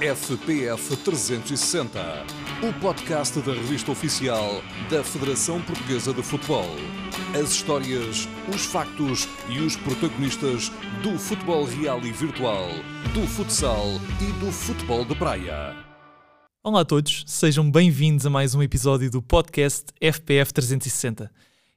FPF 360, o podcast da revista oficial da Federação Portuguesa de Futebol. As histórias, os factos e os protagonistas do futebol real e virtual, do futsal e do futebol de praia. Olá a todos, sejam bem-vindos a mais um episódio do podcast FPF 360.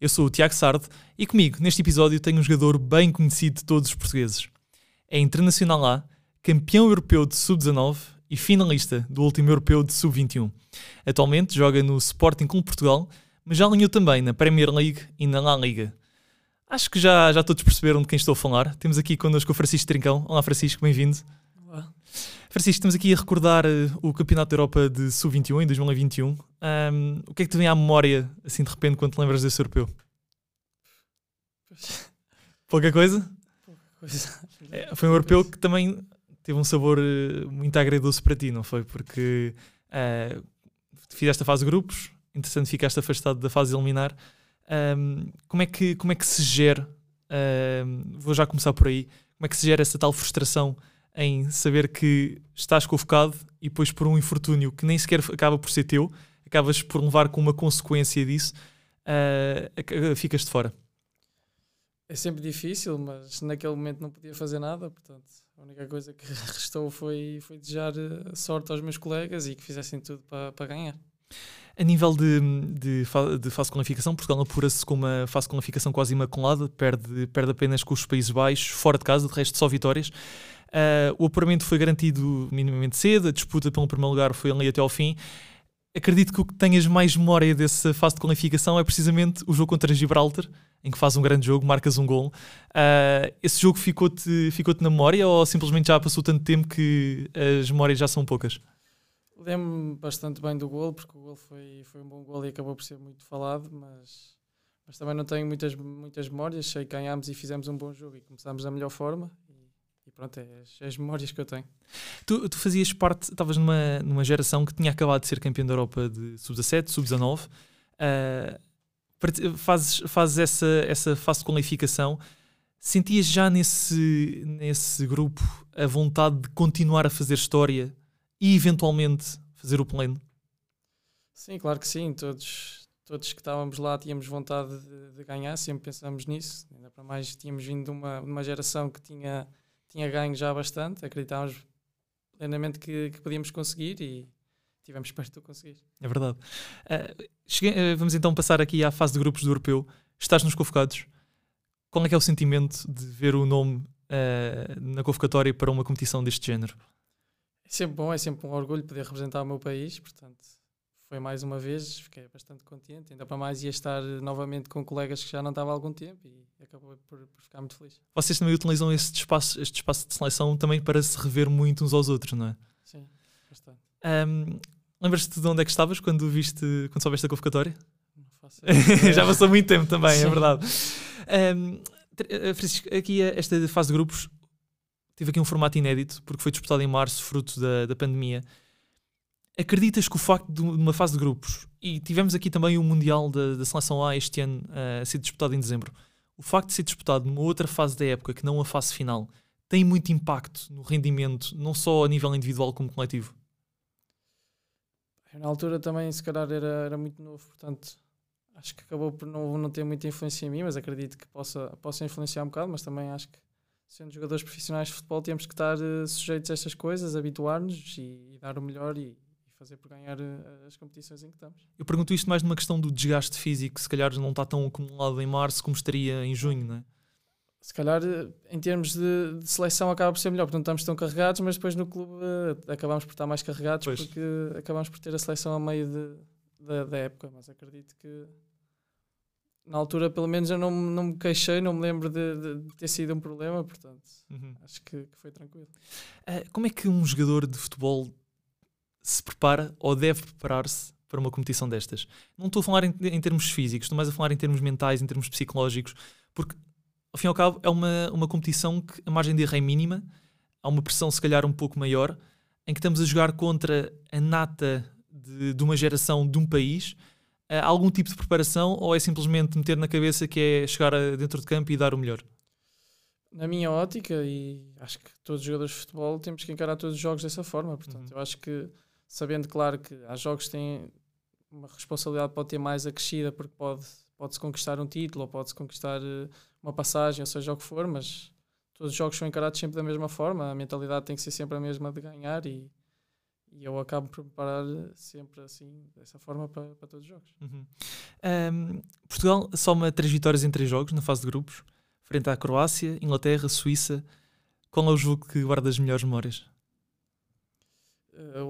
Eu sou o Tiago Sardo e comigo, neste episódio, tenho um jogador bem conhecido de todos os portugueses. É internacional A, campeão europeu de sub-19 e finalista do último europeu de sub-21. Atualmente joga no Sporting Clube Portugal, mas já alinhou também na Premier League e na La Liga. Acho que já, já todos perceberam de quem estou a falar. Temos aqui connosco o Francisco Trincão. Olá Francisco, bem-vindo. Olá. Francisco, estamos aqui a recordar uh, o Campeonato da Europa de Sub-21 em 2021. Um, o que é que te vem à memória, assim de repente, quando te lembras desse europeu? Pouca coisa? Coisa. É, foi um europeu que também teve um sabor uh, muito agridoce para ti, não foi? Porque uh, fizeste a fase de grupos, interessante ficaste afastado da fase de eliminar. Um, como, é que, como é que se gera? vou já começar por aí. Como é que se gera essa tal frustração em saber que estás convocado e depois por um infortúnio que nem sequer acaba por ser teu, acabas por levar com uma consequência disso, uh, ficas de fora? É sempre difícil, mas naquele momento não podia fazer nada, portanto, a única coisa que restou foi, foi desejar eh, sorte aos meus colegas e que fizessem tudo para, para ganhar. A nível de, de, de fase de qualificação, Portugal apura-se com uma fase de qualificação quase imaculada, perde, perde apenas com os Países Baixos, fora de casa, de resto só vitórias. Uh, o apuramento foi garantido minimamente cedo, a disputa pelo primeiro lugar foi ali até ao fim. Acredito que o que tenhas mais memória dessa fase de qualificação é precisamente o jogo contra Gibraltar, em que faz um grande jogo, marcas um gol. Uh, esse jogo ficou-te ficou na memória ou simplesmente já passou tanto tempo que as memórias já são poucas? Lembro-me bastante bem do gol, porque o gol foi, foi um bom gol e acabou por ser muito falado, mas, mas também não tenho muitas, muitas memórias. Sei que ganhámos e fizemos um bom jogo e começámos da melhor forma. Pronto, é as, as memórias que eu tenho. Tu, tu fazias parte, estavas numa, numa geração que tinha acabado de ser campeão da Europa de sub-17, sub-19. Uh, fazes, fazes essa, essa fase de qualificação. Sentias já nesse, nesse grupo a vontade de continuar a fazer história e eventualmente fazer o pleno? Sim, claro que sim. Todos, todos que estávamos lá tínhamos vontade de, de ganhar, sempre pensamos nisso. Ainda para mais, tínhamos vindo de uma, de uma geração que tinha, tinha ganho já bastante, acreditávamos plenamente que, que podíamos conseguir e tivemos perto de o conseguir. É verdade. Uh, cheguei- uh, vamos então passar aqui à fase de grupos do europeu. Estás nos convocados. Qual é que é o sentimento de ver o nome uh, na convocatória para uma competição deste género? É sempre bom, é sempre um orgulho poder representar o meu país, portanto, foi mais uma vez, fiquei bastante contente. Ainda para mais ia estar novamente com colegas que já não estava há algum tempo e acabou por, por ficar muito feliz. Vocês também utilizam este espaço, este espaço de seleção também para se rever muito uns aos outros, não é? Sim, bastante. Um, Lembras-te de onde é que estavas quando viste, quando soubeste a convocatória? Não faço. Já passou muito tempo também, é Sim. verdade. Um, eh, Francisco, aqui eh, esta fase de grupos tive aqui um formato inédito porque foi disputado em março, fruto da, da pandemia. Acreditas que o facto de uma fase de grupos, e tivemos aqui também o Mundial da, da Seleção A este ano eh, a ser disputado em dezembro, o facto de ser disputado numa outra fase da época que não a fase final tem muito impacto no rendimento, não só a nível individual como coletivo? Na altura também, se calhar, era, era muito novo, portanto, acho que acabou por não, não ter muita influência em mim, mas acredito que possa, possa influenciar um bocado, mas também acho que, sendo jogadores profissionais de futebol, temos que estar eh, sujeitos a estas coisas, habituar-nos e, e dar o melhor e fazer por ganhar eh, as competições em que estamos. Eu pergunto isto mais numa questão do desgaste físico, que se calhar não está tão acumulado em março como estaria em junho, não é? se calhar eh, em termos de, de seleção acaba por ser melhor, porque não estamos tão carregados, mas depois no clube eh, acabamos por estar mais carregados Pois. porque acabamos por ter a seleção a meio de- da, da época, mas acredito que na altura pelo menos eu não, me- não me queixei, não me lembro de, de- de ter sido um problema, portanto acho que, que foi tranquilo. Ah, como é que um jogador de futebol se prepara ou deve preparar-se para uma competição destas? Não estou a falar em, em termos físicos, estou mais a falar em termos mentais, em termos psicológicos, porque ao fim e ao cabo é uma, uma competição que a margem de erro é mínima, há uma pressão se calhar um pouco maior, em que estamos a jogar contra a nata de, de uma geração de um país. Há algum tipo de preparação ou é simplesmente meter na cabeça que é chegar a- dentro de campo e dar o melhor? Na minha ótica, e acho que todos os jogadores de futebol temos que encarar todos os jogos dessa forma. Portanto, Uhum. eu acho que, sabendo, claro, que há jogos que têm uma responsabilidade, pode ter mais acrescida, porque pode, pode-se conquistar um título ou pode-se conquistar eh, uma passagem, ou seja o que for, mas todos os jogos são encarados sempre da mesma forma. A mentalidade tem que ser sempre a mesma de ganhar e, e eu acabo por preparar sempre assim, dessa forma, para, para todos os jogos. Uhum. Ahm, Portugal soma três vitórias em três jogos na fase de grupos, frente à Croácia, Inglaterra, Suíça. Qual é o jogo que guarda as melhores memórias? Eh,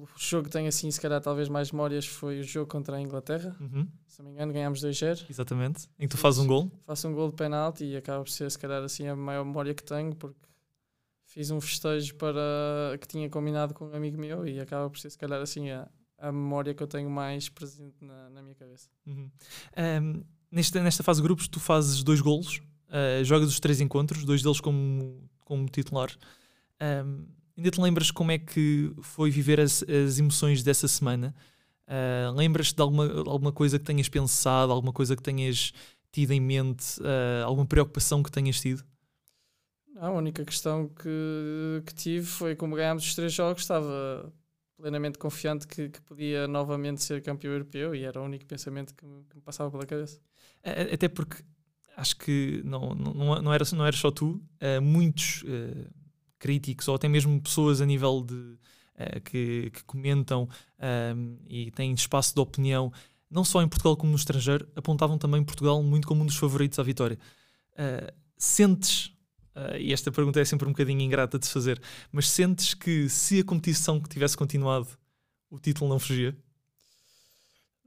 o, o jogo que tenho assim, se calhar, talvez mais memórias foi o jogo contra a Inglaterra. Uhum, Se não me engano, ganhámos 2-0. Exatamente. Em que tu fazes um gol. Faço um gol de penalti e acaba por ser, se calhar, assim, a maior memória que tenho, porque fiz um festejo para que tinha combinado com um amigo meu e acaba por ser, se calhar, assim, a, a memória que eu tenho mais presente na, na minha cabeça. Uhum. Ahm, nesta, nesta fase de grupos, tu fazes dois golos, ah, jogas os três encontros, dois deles como, como titular. Ahm, ainda te lembras como é que foi viver as, as emoções dessa semana? Ah, Lembras-te de alguma, alguma coisa que tenhas pensado, alguma coisa que tenhas tido em mente, ah, alguma preocupação que tenhas tido? A única questão que, que tive foi como ganhámos os três jogos, estava plenamente confiante que, que podia novamente ser campeão europeu e era o único pensamento que me, que me passava pela cabeça. Até porque acho que não, não, não, era, não era só tu, eh, muitos eh, críticos ou até mesmo pessoas a nível de eh, que, que comentam ahm, e têm espaço de opinião, não só em Portugal como no estrangeiro, apontavam também Portugal muito como um dos favoritos à vitória. Eh, sentes, eh, e esta pergunta é sempre um bocadinho ingrata de se fazer, mas sentes que se a competição que tivesse continuado, o título não fugia?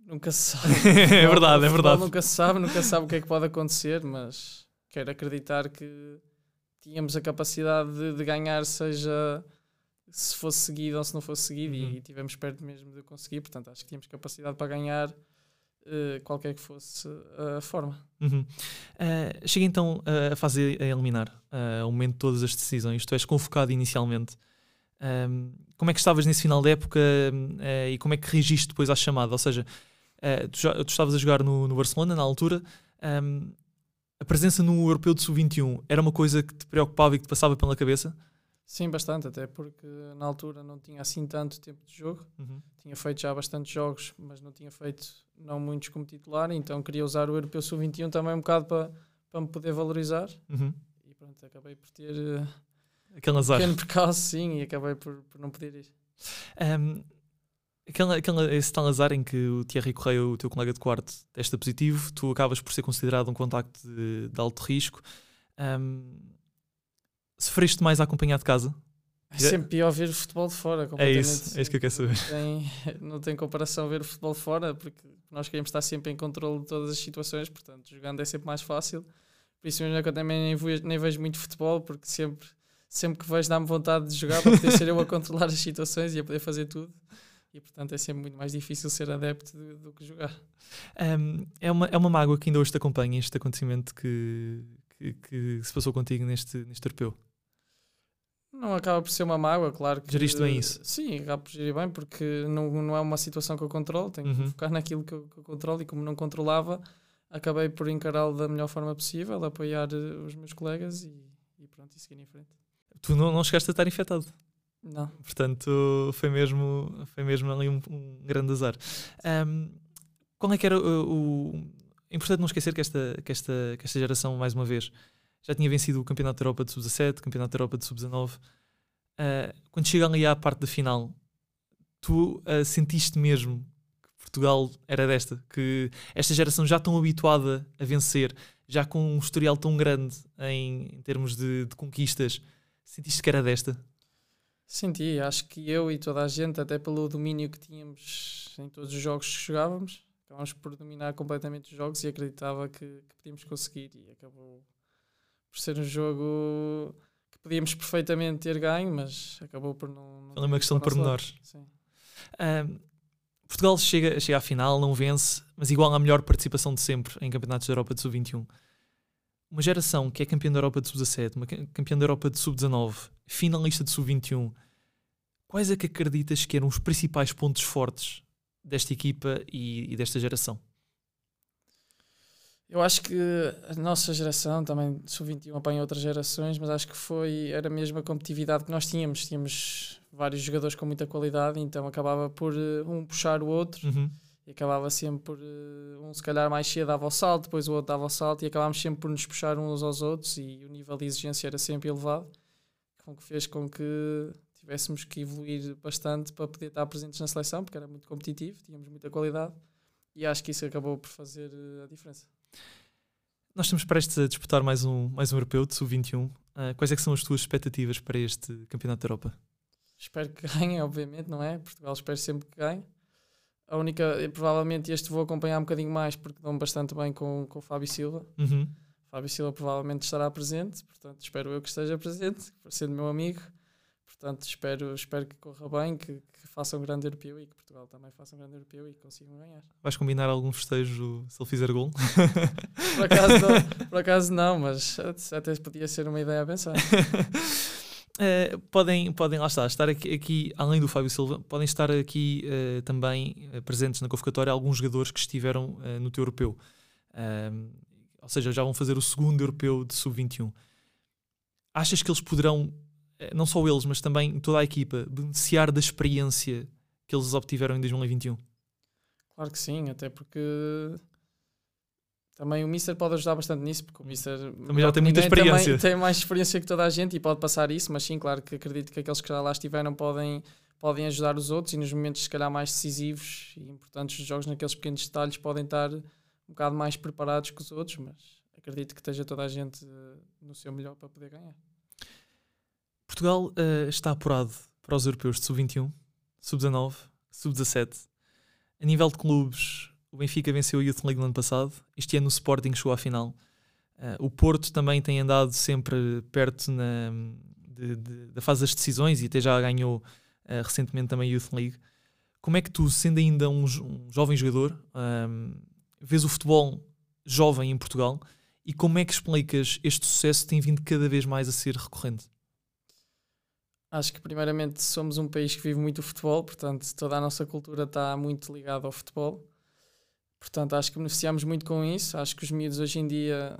Nunca se sabe. é verdade, é verdade. Nunca se sabe, nunca se sabe o que é que pode acontecer, mas quero acreditar que tínhamos a capacidade de, de ganhar, seja se fosse seguido ou se não fosse seguido, Uhum. e tivemos perto mesmo de conseguir. Portanto, acho que tínhamos capacidade para ganhar eh, qualquer que fosse a forma. Uhum. Uh, chega então uh, a fase a eliminar, uh, ao momento de todas as decisões. Tu és convocado inicialmente. Um, como é que estavas nesse final da época uh, e como é que reagiste depois à chamada? Ou seja, uh, tu, já, tu estavas a jogar no, no Barcelona na altura. um, a presença no Europeu de Sub-21 era uma coisa que te preocupava e que te passava pela cabeça? Sim, bastante, até porque na altura não tinha assim tanto tempo de jogo. Tinha feito já bastantes jogos, mas não tinha feito não muitos como titular, então queria usar o Europeu Sub-21 também um bocado para, para me poder valorizar. Uhum. E pronto, acabei por ter uh, Aquele um azar. pequeno percalço, sim, e acabei por, por não poder ir. Um, aquele, aquele, esse tal azar em que o Thierry Correia, o teu colega de quarto, testa positivo, tu acabas por ser considerado um contacto de, de alto risco. Um, sofreste mais a acompanhar de casa? É sempre pior ver o futebol de fora. É isso, é isso que eu quero saber. Não tem, não tem comparação ver o futebol de fora, porque nós queremos estar sempre em controle de todas as situações, portanto, jogando é sempre mais fácil. Por isso mesmo é que eu também nem vejo, nem vejo muito futebol, porque sempre, sempre que vejo dá-me vontade de jogar para poder ser eu a controlar as situações e a poder fazer tudo. E portanto é sempre muito mais difícil ser adepto do, do que jogar. Um, é, uma, é uma mágoa que ainda hoje te acompanha, este acontecimento que, que, que se passou contigo neste, neste europeu. Não acaba por ser uma mágoa, claro que. Geriste bem isso? Sim, acaba por gerir bem, porque não, não é uma situação que eu controlo, tenho Uhum. que focar naquilo que eu, que eu controlo e como não controlava, acabei por encará-lo da melhor forma possível, apoiar eh, os meus colegas e, e pronto, e seguir em frente. Tu não, não chegaste a estar infectado. Não. Portanto, foi mesmo, foi mesmo ali um, um grande azar. Um, qual é que era o, É importante não esquecer que esta, que, esta, que esta geração, mais uma vez, já tinha vencido o Campeonato da Europa de Sub-17, o Campeonato da Europa de Sub-19. Uh, quando chega ali à parte da final, tu uh, sentiste mesmo que Portugal era desta, que esta geração já tão habituada a vencer, já com um historial tão grande em, em termos de, de conquistas, sentiste que era desta? Senti, acho que eu e toda a gente, até pelo domínio que tínhamos em todos os jogos que jogávamos, acabámos por dominar completamente os jogos e acreditava que, que podíamos conseguir. E acabou por ser um jogo que podíamos perfeitamente ter ganho, mas acabou por não. não Foi uma questão de pormenores. Um, Portugal chega, chega à final, não vence, mas igual à melhor participação de sempre em campeonatos da Europa de Sub-21. Uma geração que é campeã da Europa de Sub-17, uma ca- campeã da Europa de Sub-19, finalista de Sub-21, quais é que acreditas que eram os principais pontos fortes desta equipa e, e desta geração? Eu acho que a nossa geração também sub-21 apanha outras gerações, mas acho que foi era a mesma competitividade que nós tínhamos. Tínhamos vários jogadores com muita qualidade, então acabava por uh, um puxar o outro Uhum. E acabava sempre por uh, um se calhar mais cedo dava o salto, depois o outro dava o salto e acabámos sempre por nos puxar uns aos outros e o nível de exigência era sempre elevado, com que fez com que tivéssemos que evoluir bastante para poder estar presentes na seleção, porque era muito competitivo, tínhamos muita qualidade e acho que isso acabou por fazer uh, a diferença. Nós estamos prestes a disputar mais um, mais um europeu de sub-21. Ah, quais é são as tuas expectativas para este Campeonato da Europa? Espero que ganhem, obviamente, não é? Portugal espero sempre que ganhe. A única, eh, provavelmente este vou acompanhar um bocadinho mais porque dão bastante bem com, com o Fábio Silva. Uhum. O Fábio Silva provavelmente estará presente, portanto espero eu que esteja presente, por sendo meu amigo. Portanto espero, espero que corra bem, que, que faça um grande europeu e que Portugal também faça um grande europeu e consigam ganhar. Vais combinar algum festejo se ele fizer gol? Por acaso por acaso não mas até podia ser uma ideia a pensar. Eh, podem, podem lá estar, aqui, aqui, além do Fábio Silva, podem estar aqui eh, também eh, presentes na convocatória alguns jogadores que estiveram no teu europeu. Ahm, ou seja, já vão fazer o segundo europeu de sub-21. Achas que eles poderão, não só eles, mas também toda a equipa, beneficiar da experiência que eles obtiveram em 2021? Claro que sim, até porque também o Mister pode ajudar bastante nisso, porque o Mister Também já tem muita experiência. Também, tem mais experiência que toda a gente e pode passar isso, mas sim, claro que acredito que aqueles que já lá estiveram podem, podem ajudar os outros e nos momentos se calhar mais decisivos e importantes dos jogos, naqueles pequenos detalhes, podem estar um bocado mais preparados que os outros, mas acredito que esteja toda a gente eh, no seu melhor para poder ganhar. Portugal eh, está apurado para os europeus de sub-21, sub-19, sub-17. A nível de clubes, o Benfica venceu a Youth League no ano passado. Este ano o Sporting chegou à final. Eh, o Porto também tem andado sempre perto na- de- de- da fase das decisões e até já ganhou eh, recentemente também a Youth League. Como é que tu, sendo ainda um, um jovem jogador, ahm, vês o futebol jovem em Portugal e como é que explicas este sucesso que tem vindo cada vez mais a ser recorrente? Acho que primeiramente somos um país que vive muito o futebol, portanto toda a nossa cultura está muito ligada ao futebol. Portanto, acho que beneficiamos muito com isso. Acho que os miúdos hoje em dia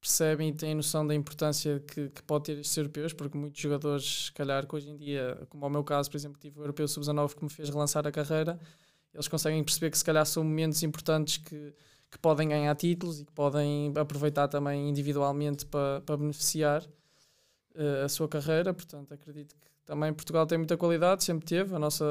percebem e têm noção da importância que, que pode ter estes europeus, porque muitos jogadores, se calhar, que hoje em dia, como ao meu caso, por exemplo, tive o Europeu Sub-19 que me fez relançar a carreira, eles conseguem perceber que se calhar são momentos importantes que, que podem ganhar títulos e que podem aproveitar também individualmente para, para beneficiar eh, a sua carreira. Portanto, acredito que também Portugal tem muita qualidade, sempre teve. A nossa,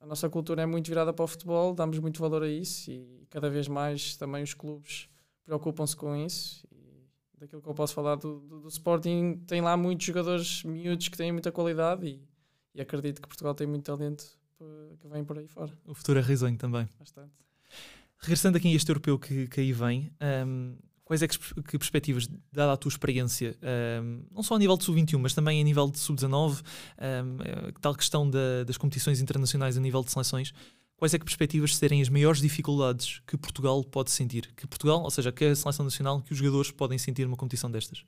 a nossa cultura é muito virada para o futebol, damos muito valor a isso e cada vez mais também os clubes preocupam-se com isso. E daquilo que eu posso falar do, do, do Sporting, tem lá muitos jogadores miúdos que têm muita qualidade e, e acredito que Portugal tem muito talento que vem por aí fora. O futuro é risonho também. Bastante. Regressando aqui a este europeu que, que aí vem, ahm, quais é que, que perspectivas, dada a tua experiência, ahm, não só a nível de sub-21, mas também a nível de sub-19, ahm, eh, tal questão da- das competições internacionais a nível de seleções, quais é que perspectivas serem as maiores dificuldades que Portugal pode sentir? Que Portugal, ou seja, que a seleção nacional, que os jogadores podem sentir numa competição destas?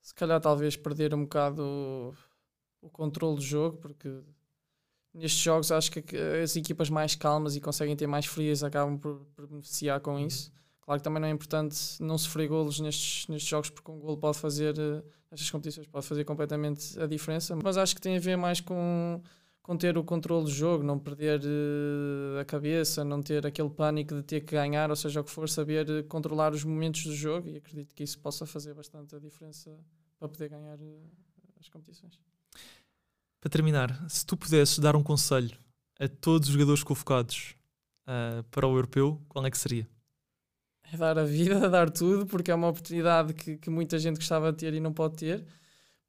Se calhar talvez perder um bocado o, controle do jogo, porque nestes jogos acho que as equipas mais calmas e conseguem ter mais frias acabam por, por beneficiar com isso. Claro que também não é importante não sofrer golos nestes, nestes jogos, porque um golo pode fazer, eh, nestas competições, pode fazer completamente a diferença. Mas acho que tem a ver mais com, com ter o controle do jogo, não perder eh, a cabeça, não ter aquele pânico de ter que ganhar, ou seja o que for, saber eh, controlar os momentos do jogo e acredito que isso possa fazer bastante a diferença para poder ganhar as competições. Para terminar, se tu pudesses dar um conselho a todos os jogadores convocados ah, para o europeu, qual é que seria? É dar a vida, dar tudo, porque é uma oportunidade que, que muita gente gostava de ter e não pode ter.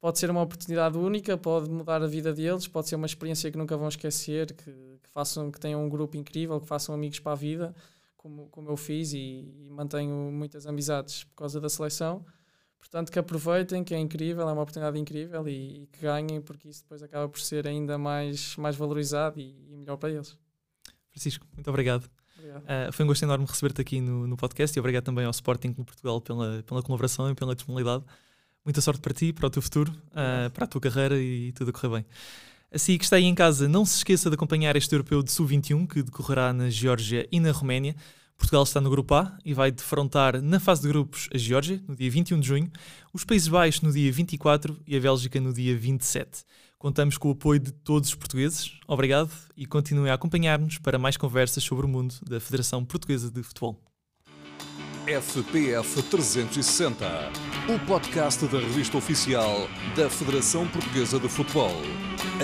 Pode ser uma oportunidade única, pode mudar a vida deles, pode ser uma experiência que nunca vão esquecer, que, que façam, que tenham um grupo incrível, que façam amigos para a vida, como, como eu fiz e, e mantenho muitas amizades por causa da seleção. Portanto, que aproveitem, que é incrível, é uma oportunidade incrível e, e que ganhem, porque isso depois acaba por ser ainda mais, mais valorizado e, e melhor para eles. Francisco, muito obrigado. Uh, foi um gosto enorme receber-te aqui no, no podcast e obrigado também ao Sporting Portugal pela, pela colaboração e pela disponibilidade. Muita sorte para ti, para o teu futuro, uh, para a tua carreira e tudo a correr bem. Assim que está aí em casa, não se esqueça de acompanhar este europeu de Sub-21 que decorrerá na Geórgia e na Roménia. Portugal está no grupo A e vai defrontar na fase de grupos a Geórgia, no dia 21 de junho, os Países Baixos no dia 24 e a Bélgica no dia 27. Contamos com o apoio de todos os portugueses. Obrigado e continuem a acompanhar-nos para mais conversas sobre o mundo da Federação Portuguesa de Futebol. FPF 360, o podcast da revista oficial da Federação Portuguesa de Futebol.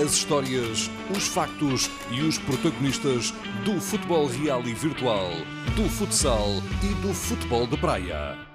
As histórias, os factos e os protagonistas do futebol real e virtual, do futsal e do futebol de praia.